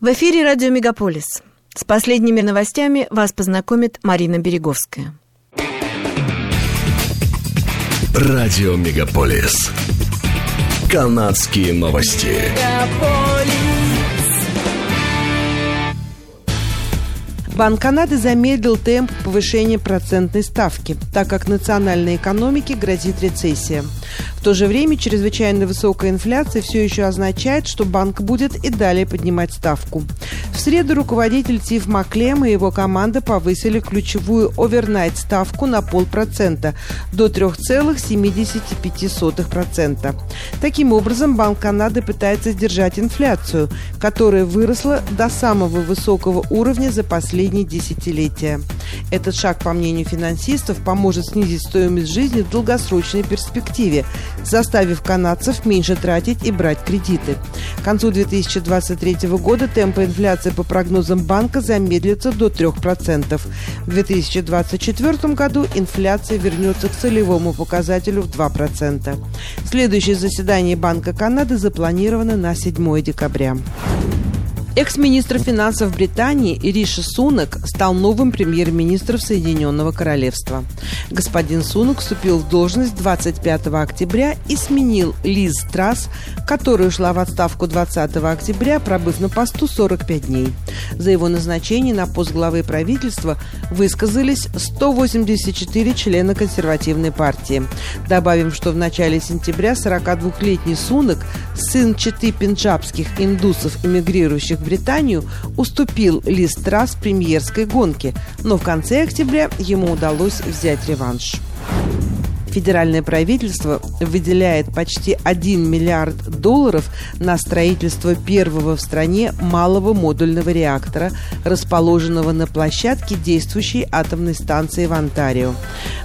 В эфире радио «Мегаполис». С последними новостями вас познакомит Марина Береговская. Радио «Мегаполис». Канадские новости. Банк Канады замедлил темп повышения процентной ставки, так как национальной экономике грозит рецессия. В то же время чрезвычайно высокая инфляция все еще означает, что банк будет и далее поднимать ставку. В среду руководитель Тиф Маклем и его команда повысили ключевую овернайт ставку на полпроцента до 3,75%. Таким образом, Банк Канады пытается сдержать инфляцию, которая выросла до самого высокого уровня за последние десятилетия. Этот шаг, по мнению финансистов, поможет снизить стоимость жизни в долгосрочной перспективе, заставив канадцев меньше тратить и брать кредиты. К концу 2023 года темпы инфляции по прогнозам банка замедлятся до 3%. В 2024 году инфляция вернется к целевому показателю в 2%. Следующее заседание Банка Канады запланировано на 7 декабря. Экс-министр финансов Британии Риши Сунак стал новым премьер-министром Соединенного Королевства. Господин Сунак вступил в должность 25 октября и сменил Лиз Трасс, которая ушла в отставку 20 октября, пробыв на посту 45 дней. За его назначение на пост главы правительства высказались 184 члена консервативной партии. Добавим, что в начале сентября 42-летний Сунак, сын четы пенджабских индусов, эмигрирующих в Британию, уступил Ли Страс премьерской гонке, но в конце октября ему удалось взять реванш. Федеральное правительство выделяет почти 1 миллиард долларов на строительство первого в стране малого модульного реактора, расположенного на площадке действующей атомной станции в Онтарио.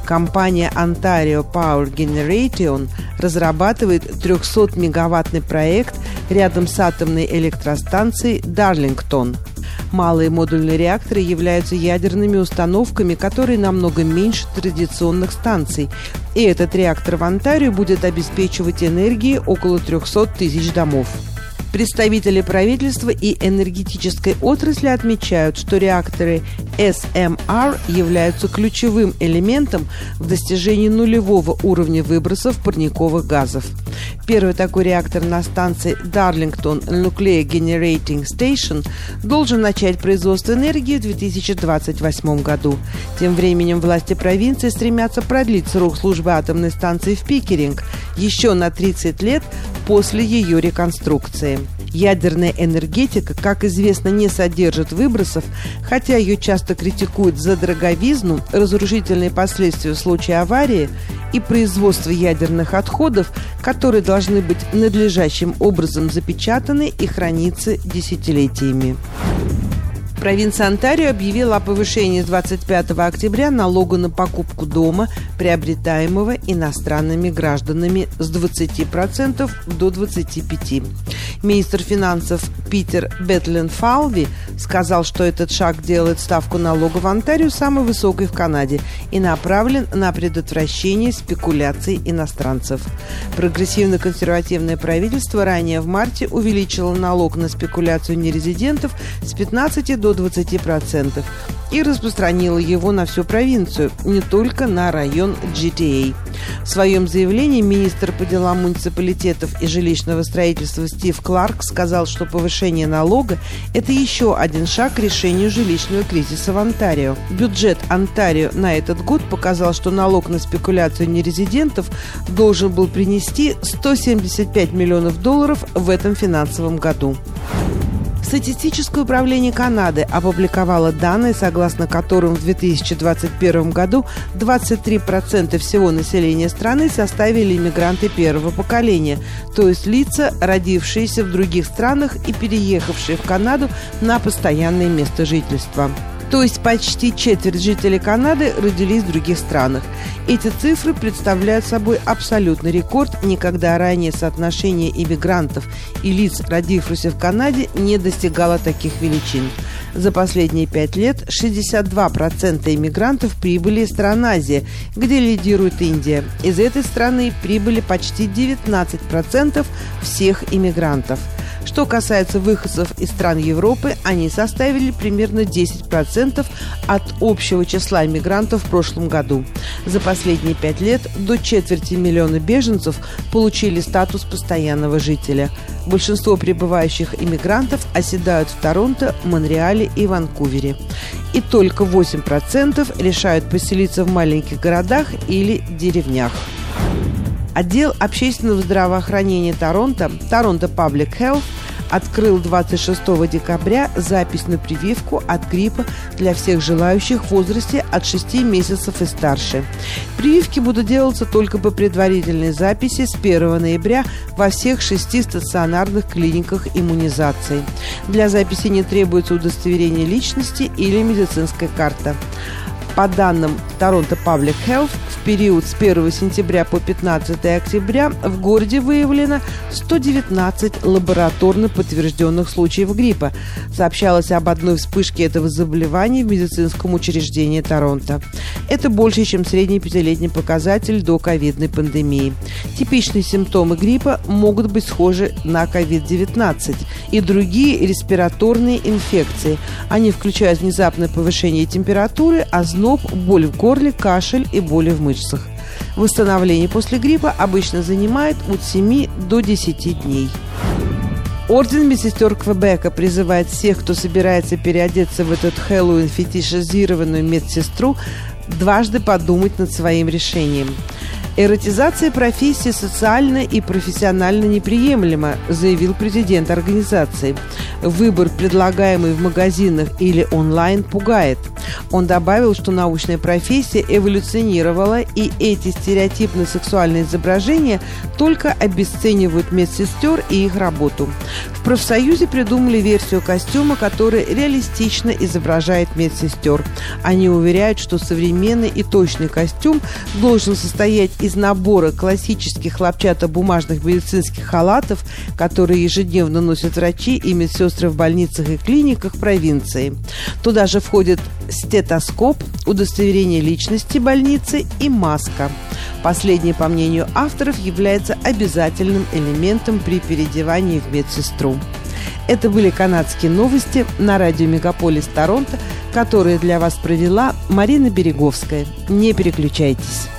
Компания Ontario Power Generation разрабатывает 300-мегаваттный проект рядом с атомной электростанцией Дарлингтон – Малые модульные реакторы являются ядерными установками, которые намного меньше традиционных станций. И этот реактор в Онтарио будет обеспечивать энергией около 300 тысяч домов. Представители правительства и энергетической отрасли отмечают, что реакторы SMR являются ключевым элементом в достижении нулевого уровня выбросов парниковых газов. Первый такой реактор на станции Darlington Nuclear Generating Station должен начать производство энергии в 2028 году. Тем временем власти провинции стремятся продлить срок службы атомной станции в Пикеринг еще на 30 лет после ее реконструкции. Ядерная энергетика, как известно, не содержит выбросов, хотя ее часто критикуют за дороговизну, разрушительные последствия в случае аварии и производство ядерных отходов, которые должны быть надлежащим образом запечатаны и храниться десятилетиями. Провинция Онтарио объявила о повышении с 25 октября налога на покупку дома, приобретаемого иностранными гражданами с 20% до 25%. Министр финансов Питер Бетлен Фалви сказал, что этот шаг делает ставку налога в Онтарио самой высокой в Канаде и направлен на предотвращение спекуляций иностранцев. Прогрессивно-консервативное правительство ранее в марте увеличило налог на спекуляцию нерезидентов с 15 до 20% и распространила его на всю провинцию, не только на район GTA. В своем заявлении министр по делам муниципалитетов и жилищного строительства Стив Кларк сказал, что повышение налога – это еще один шаг к решению жилищного кризиса в Онтарио. Бюджет Онтарио на этот год показал, что налог на спекуляцию нерезидентов должен был принести 175 миллионов долларов в этом финансовом году. Статистическое управление Канады опубликовало данные, согласно которым в 2021 году 23% всего населения страны составили иммигранты первого поколения, то есть лица, родившиеся в других странах и переехавшие в Канаду на постоянное место жительства то есть почти четверть жителей Канады родились в других странах. Эти цифры представляют собой абсолютный рекорд. Никогда ранее соотношение иммигрантов и лиц, родившихся в Канаде, не достигало таких величин. За последние пять лет 62% иммигрантов прибыли из стран Азии, где лидирует Индия. Из этой страны прибыли почти 19% всех иммигрантов – Что касается выходцев из стран Европы, они составили примерно 10% от общего числа иммигрантов в прошлом году. За последние пять лет до четверти миллиона беженцев получили статус постоянного жителя. Большинство прибывающих иммигрантов оседают в Торонто, Монреале и Ванкувере. И только 8% решают поселиться в маленьких городах или деревнях. Отдел общественного здравоохранения Торонто, Торонто Public Health, открыл 26 декабря запись на прививку от гриппа для всех желающих в возрасте от 6 месяцев и старше. Прививки будут делаться только по предварительной записи с 1 ноября во всех шести стационарных клиниках иммунизации. Для записи не требуется удостоверение личности или медицинская карта. По данным Торонто Public Health, в период с 1 сентября по 15 октября в городе выявлено 119 лабораторно подтвержденных случаев гриппа. Сообщалось об одной вспышке этого заболевания в медицинском учреждении Торонто. Это больше, чем средний пятилетний показатель до ковидной пандемии. Типичные симптомы гриппа могут быть схожи на COVID-19 и другие респираторные инфекции. Они включают внезапное повышение температуры, озноб, боль в горле, кашель и боли в мышцах. Восстановление после гриппа обычно занимает от 7 до 10 дней. Орден медсестер Квебека призывает всех, кто собирается переодеться в этот Хэллоуин фетишизированную медсестру, дважды подумать над своим решением. Эротизация профессии социально и профессионально неприемлема, заявил президент организации. Выбор, предлагаемый в магазинах или онлайн, пугает. Он добавил, что научная профессия эволюционировала, и эти стереотипно-сексуальные изображения только обесценивают медсестер и их работу. В профсоюзе придумали версию костюма, который реалистично изображает медсестер. Они уверяют, что современный и точный костюм должен состоять из набора классических хлопчатобумажных медицинских халатов, которые ежедневно носят врачи и медсестры в больницах и клиниках провинции. Туда же входит стетоскоп, удостоверение личности больницы и маска. Последнее, по мнению авторов, является обязательным элементом при переодевании в медсестру. Это были канадские новости на радио «Мегаполис Торонто», которые для вас провела Марина Береговская. Не переключайтесь.